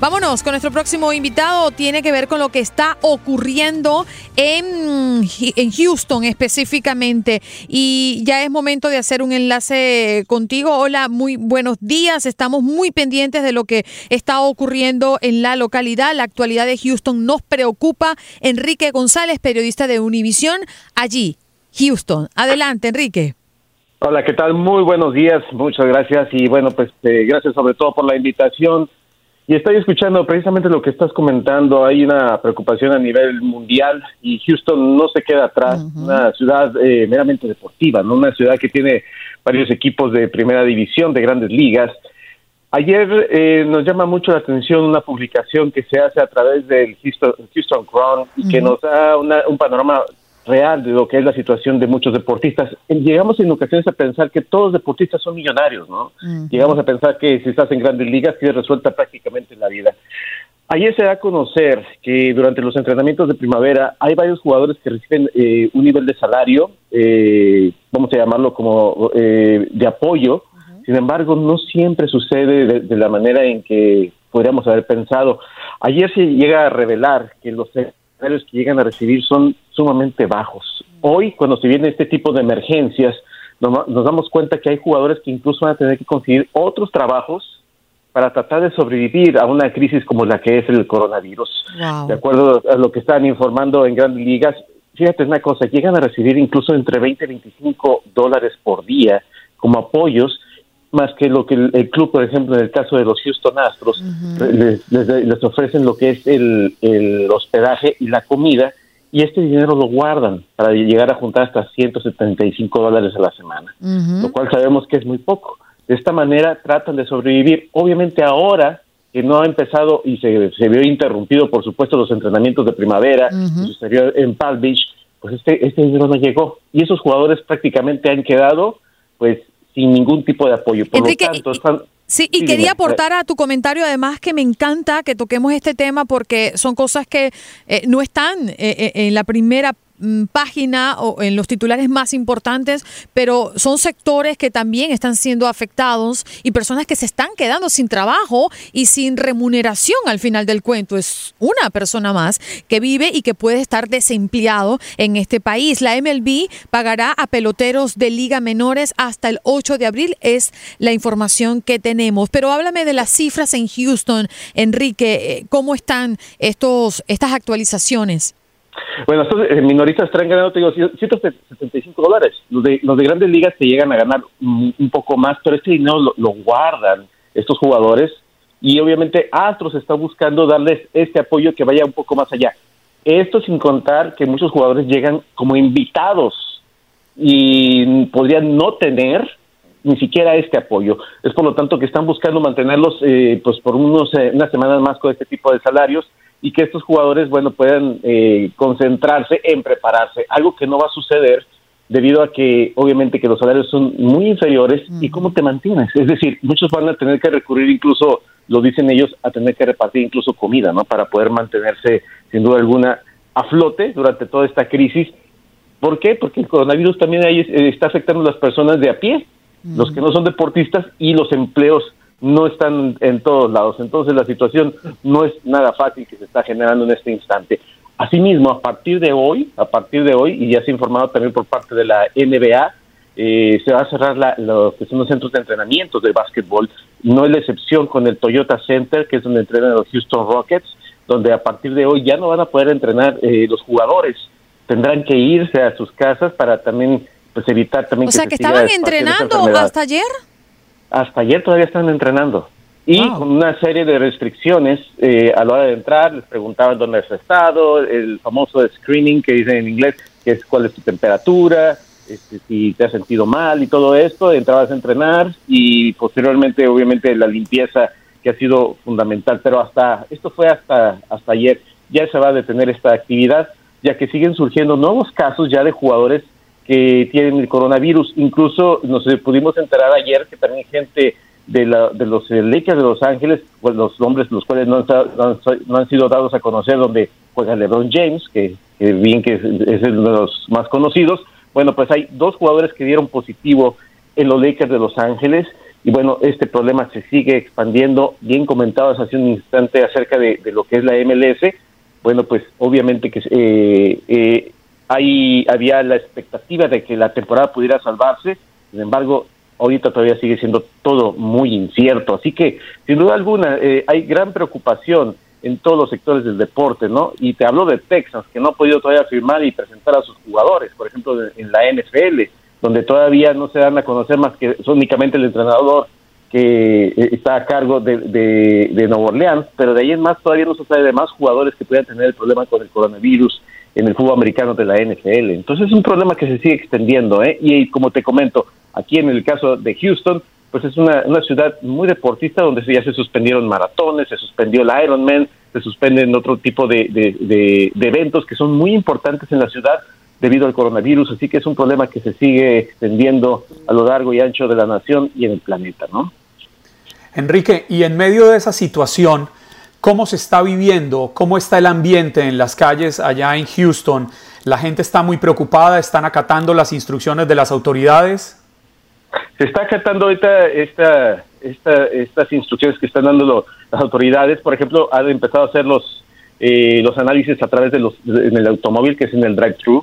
Vámonos con nuestro próximo invitado. Tiene que ver con lo que está ocurriendo en, en Houston específicamente. Y ya es momento de hacer un enlace contigo. Hola, muy buenos días. Estamos muy pendientes de lo que está ocurriendo en la localidad. La actualidad de Houston nos preocupa. Enrique González, periodista de Univisión, allí, Houston. Adelante, Enrique. Hola, ¿qué tal? Muy buenos días, muchas gracias y bueno, pues eh, gracias sobre todo por la invitación. Y estoy escuchando precisamente lo que estás comentando. Hay una preocupación a nivel mundial y Houston no se queda atrás. Una ciudad eh, meramente deportiva, no una ciudad que tiene varios equipos de primera división, de grandes ligas. Ayer eh, nos llama mucho la atención una publicación que se hace a través del Houston, Houston Crown y que nos da una- un panorama real de lo que es la situación de muchos deportistas. Eh, Llegamos en ocasiones a pensar que todos los deportistas son millonarios, ¿no? Llegamos a pensar que si estás en grandes ligas tienes resuelta prácticamente la vida. Ayer se da a conocer que durante los entrenamientos de primavera hay varios jugadores que reciben eh, un nivel de salario, eh, vamos a llamarlo como eh, de apoyo. Sin embargo, no siempre sucede de, de la manera en que podríamos haber pensado. Ayer se llega a revelar que los salarios que llegan a recibir son sumamente bajos. Hoy, cuando se viene este tipo de emergencias, nos, nos damos cuenta que hay jugadores que incluso van a tener que conseguir otros trabajos para tratar de sobrevivir a una crisis como la que es el coronavirus. De acuerdo a lo que están informando en grandes ligas, fíjate una cosa, llegan a recibir incluso entre 20 y 25 dólares por día como apoyos, más que lo que el, el club, por ejemplo, en el caso de los Houston Astros, les, les- les ofrecen lo que es el, el hospedaje y la comida, y este dinero lo guardan para llegar a juntar hasta 175 dólares a la semana lo cual sabemos que es muy poco. De esta manera tratan de sobrevivir. Obviamente ahora que no ha empezado y se, se vio interrumpido, por supuesto, los entrenamientos de primavera, que sucedió en Palm Beach, pues este, este dinero no llegó. Y esos jugadores prácticamente han quedado pues sin ningún tipo de apoyo. Por Enrique, lo tanto, están- Sí, y Sí, quería aportar a tu comentario además que me encanta que toquemos este tema porque son cosas que eh, no están eh, eh, en la primera página o en los titulares más importantes, pero son sectores que también están siendo afectados y personas que se están quedando sin trabajo y sin remuneración al final del cuento. Es una persona más que vive y que puede estar desempleado en este país. La MLB pagará a peloteros de liga menores hasta el 8 de abril, es la información que tenemos. Pero háblame de las cifras en Houston, Enrique, eh, ¿cómo están estos, estas actualizaciones? Bueno, estos eh, minoristas están ganando, te digo, 175 dólares. Los de, los de grandes ligas se llegan a ganar un, poco más, pero este dinero lo, lo guardan estos jugadores y obviamente Astros está buscando darles este apoyo que vaya un poco más allá. Esto sin contar que muchos jugadores llegan como invitados y podrían no tener ni siquiera este apoyo. Es por lo tanto que están buscando mantenerlos eh, pues por unos, eh, unas semanas más con este tipo de salarios y que estos jugadores, bueno, puedan eh, concentrarse en prepararse, algo que no va a suceder debido a que obviamente que los salarios son muy inferiores y cómo te mantienes. Es decir, muchos van a tener que recurrir incluso, lo dicen ellos, a tener que repartir incluso comida, ¿no? Para poder mantenerse sin duda alguna a flote durante toda esta crisis. ¿Por qué? Porque el coronavirus también ahí está afectando a las personas de a pie, los que no son deportistas y los empleos no están en todos lados. Entonces la situación no es nada fácil que se está generando en este instante. Asimismo, a partir de hoy, a partir de hoy, y ya se ha informado también por parte de la NBA, eh, se va a cerrar la, los que son los centros de entrenamiento de básquetbol. No es la excepción con el Toyota Center, que es donde entrenan los Houston Rockets, donde a partir de hoy ya no van a poder entrenar eh, los jugadores. Tendrán que irse a sus casas para también pues evitar también o sea que estaban entrenando hasta ayer hasta ayer todavía están entrenando. Y con una serie de restricciones eh, a la hora de entrar, les preguntaban dónde has estado, el famoso screening que dicen en inglés, que es cuál es tu temperatura, este, si te has sentido mal y todo esto, entrabas a entrenar y posteriormente obviamente la limpieza que ha sido fundamental, pero hasta esto fue hasta hasta ayer, ya se va a detener esta actividad, ya que siguen surgiendo nuevos casos ya de jugadores que tienen el coronavirus. Incluso nos pudimos enterar ayer que también gente de, la, de los Lakers de Los Ángeles, pues los nombres los cuales no han, no han, sido dados a conocer, donde juega LeBron James, que, bien que es, uno de los más conocidos. Bueno, pues hay dos jugadores que dieron positivo en los Lakers de Los Ángeles. Y bueno, este problema se sigue expandiendo. Bien comentado hace un instante acerca de, lo que es la MLS. Bueno, pues obviamente que eh, eh, Ahí había la expectativa de que la temporada pudiera salvarse, sin embargo, ahorita todavía sigue siendo todo muy incierto. Así que, sin duda alguna, eh, hay gran preocupación en todos los sectores del deporte, ¿no? Y te hablo de Texas, que no ha podido todavía firmar y presentar a sus jugadores, por ejemplo, en la NFL, donde todavía no se dan a conocer más que únicamente el entrenador que eh, está a cargo de, de, de Nueva Orleans, pero de ahí en más todavía no se sabe de más jugadores que puedan tener el problema con el coronavirus en el fútbol americano de la NFL. Entonces es un problema que se sigue extendiendo, ¿eh? Y como te comento, aquí en el caso de Houston, pues es una, ciudad muy deportista donde ya se suspendieron maratones, se suspendió el Ironman, se suspenden otro tipo de, de, eventos que son muy importantes en la ciudad debido al coronavirus, así que es un problema que se sigue extendiendo a lo largo y ancho de la nación y en el planeta, ¿no? Enrique, y en medio de esa situación, ¿Cómo se está viviendo? ¿Cómo está el ambiente en las calles allá en Houston? ¿La gente está muy preocupada? ¿Están acatando las instrucciones de las autoridades? Se está acatando ahorita esta, esta, estas instrucciones que están dando las autoridades. Por ejemplo, han empezado a hacer los, eh, los análisis a través de los, en el automóvil, que es en el drive-thru.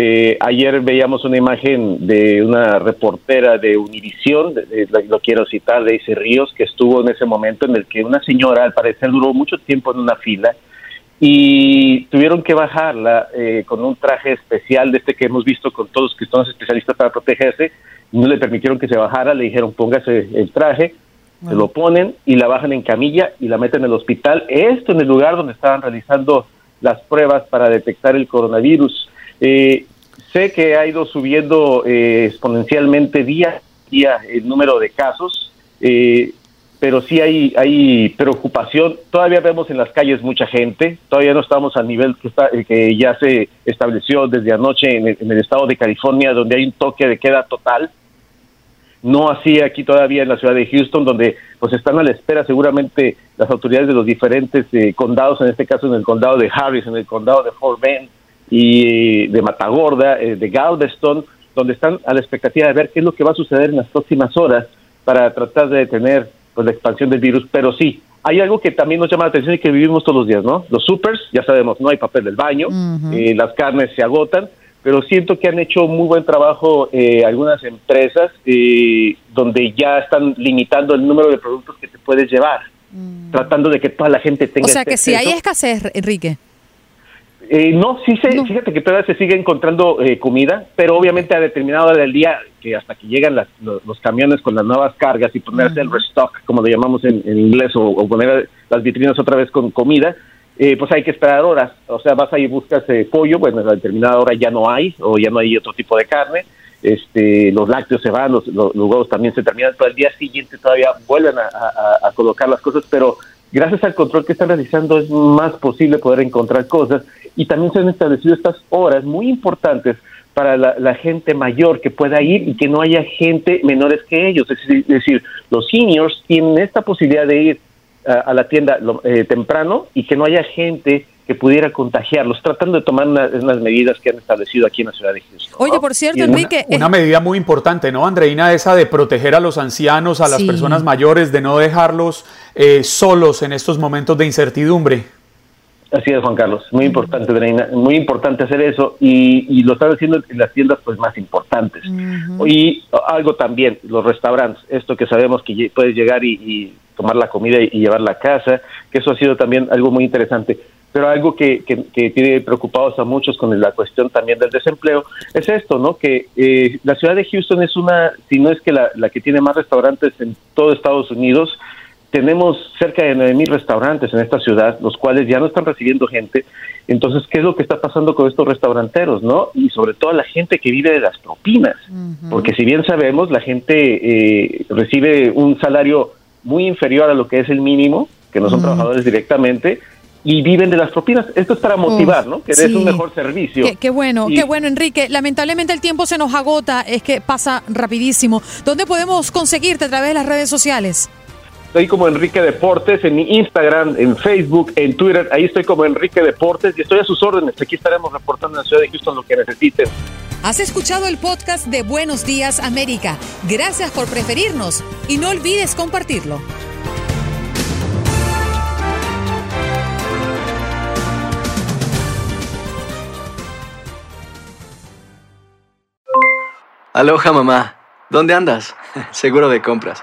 Eh, ayer veíamos una imagen de una reportera de Univisión, lo quiero citar, de Daisy Ríos, que estuvo en ese momento en el que una señora, al parecer, duró mucho tiempo en una fila y tuvieron que bajarla eh, con un traje especial de este que hemos visto con todos los que son especialistas para protegerse. No le permitieron que se bajara, le dijeron póngase el traje, se lo ponen y la bajan en camilla y la meten en el hospital. Esto en el lugar donde estaban realizando las pruebas para detectar el coronavirus. Eh, sé que ha ido subiendo eh, exponencialmente día a día el número de casos, eh, pero sí hay, hay preocupación. Todavía vemos en las calles mucha gente, todavía no estamos al nivel que, está, que ya se estableció desde anoche en el, estado de California, donde hay un toque de queda total no así aquí todavía en la ciudad de Houston, donde pues están a la espera seguramente las autoridades de los diferentes condados, en este caso en el condado de Harris, en el condado de Fort Bend, y de Matagorda, eh, de Galveston, donde están a la expectativa de ver qué es lo que va a suceder en las próximas horas para tratar de detener pues, la expansión del virus. Pero sí, hay algo que también nos llama la atención y que vivimos todos los días, ¿no? Los supers, ya sabemos, no hay papel del baño, eh, las carnes se agotan, pero siento que han hecho muy buen trabajo eh, algunas empresas donde ya están limitando el número de productos que te puedes llevar, mm. tratando de que toda la gente tenga. O sea que si hay escasez, Enrique. Eh, no, sí se, fíjate que todavía se sigue encontrando eh, comida, pero obviamente a determinada hora del día, que hasta que llegan los, camiones con las nuevas cargas y ponerse el restock, como le llamamos en, inglés, o, poner las vitrinas otra vez con comida, eh, pues hay que esperar horas. O sea, vas ahí y buscas eh, pollo, bueno, a determinada hora ya no hay, o ya no hay otro tipo de carne. Este, los lácteos se van, los, los, huevos también se terminan, pero al día siguiente todavía vuelven a, colocar las cosas, pero gracias al control que están realizando es más posible poder encontrar cosas y también se han establecido estas horas muy importantes para la, gente mayor que pueda ir y que no haya gente menores que ellos. Es decir, los seniors tienen esta posibilidad de ir a, la tienda eh, temprano y que no haya gente que pudiera contagiarlos, tratando de tomar unas medidas que han establecido aquí en la ciudad de Houston. Oye, por cierto, Enrique... Una, eh, medida muy importante, ¿no, Andreina? Esa de proteger a los ancianos, a las personas mayores, de no dejarlos eh, solos en estos momentos de incertidumbre. Así es, Juan Carlos. Muy importante. Muy importante hacer eso y, lo están haciendo en las tiendas pues más importantes. Y algo también, los restaurantes, esto que sabemos que puedes llegar y tomar la comida y, llevarla a casa, que eso ha sido también algo muy interesante. Pero algo que, que, tiene preocupados a muchos con la cuestión también del desempleo es esto, ¿no? Que eh, la ciudad de Houston es una, si no es que la, la que tiene más restaurantes en todo Estados Unidos, tenemos cerca de 9.000 restaurantes en esta ciudad, los cuales ya no están recibiendo gente. Entonces, ¿qué es lo que está pasando con estos restauranteros, no? Y sobre todo la gente que vive de las propinas. Porque si bien sabemos, la gente eh, recibe un salario muy inferior a lo que es el mínimo, que no son trabajadores directamente, y viven de las propinas. Esto es para motivar, ¿no? Que des un mejor servicio. Qué, bueno, qué bueno, Enrique. Lamentablemente el tiempo se nos agota, es que pasa rapidísimo. ¿Dónde podemos conseguirte a través de las redes sociales? Estoy como Enrique Deportes en mi Instagram, en Facebook, en Twitter. Ahí estoy como Enrique Deportes y estoy a sus órdenes. Aquí estaremos reportando en la ciudad de Houston lo que necesiten. Has escuchado el podcast de Buenos Días América. Gracias por preferirnos y no olvides compartirlo. Aloha mamá, ¿dónde andas? Seguro de compras.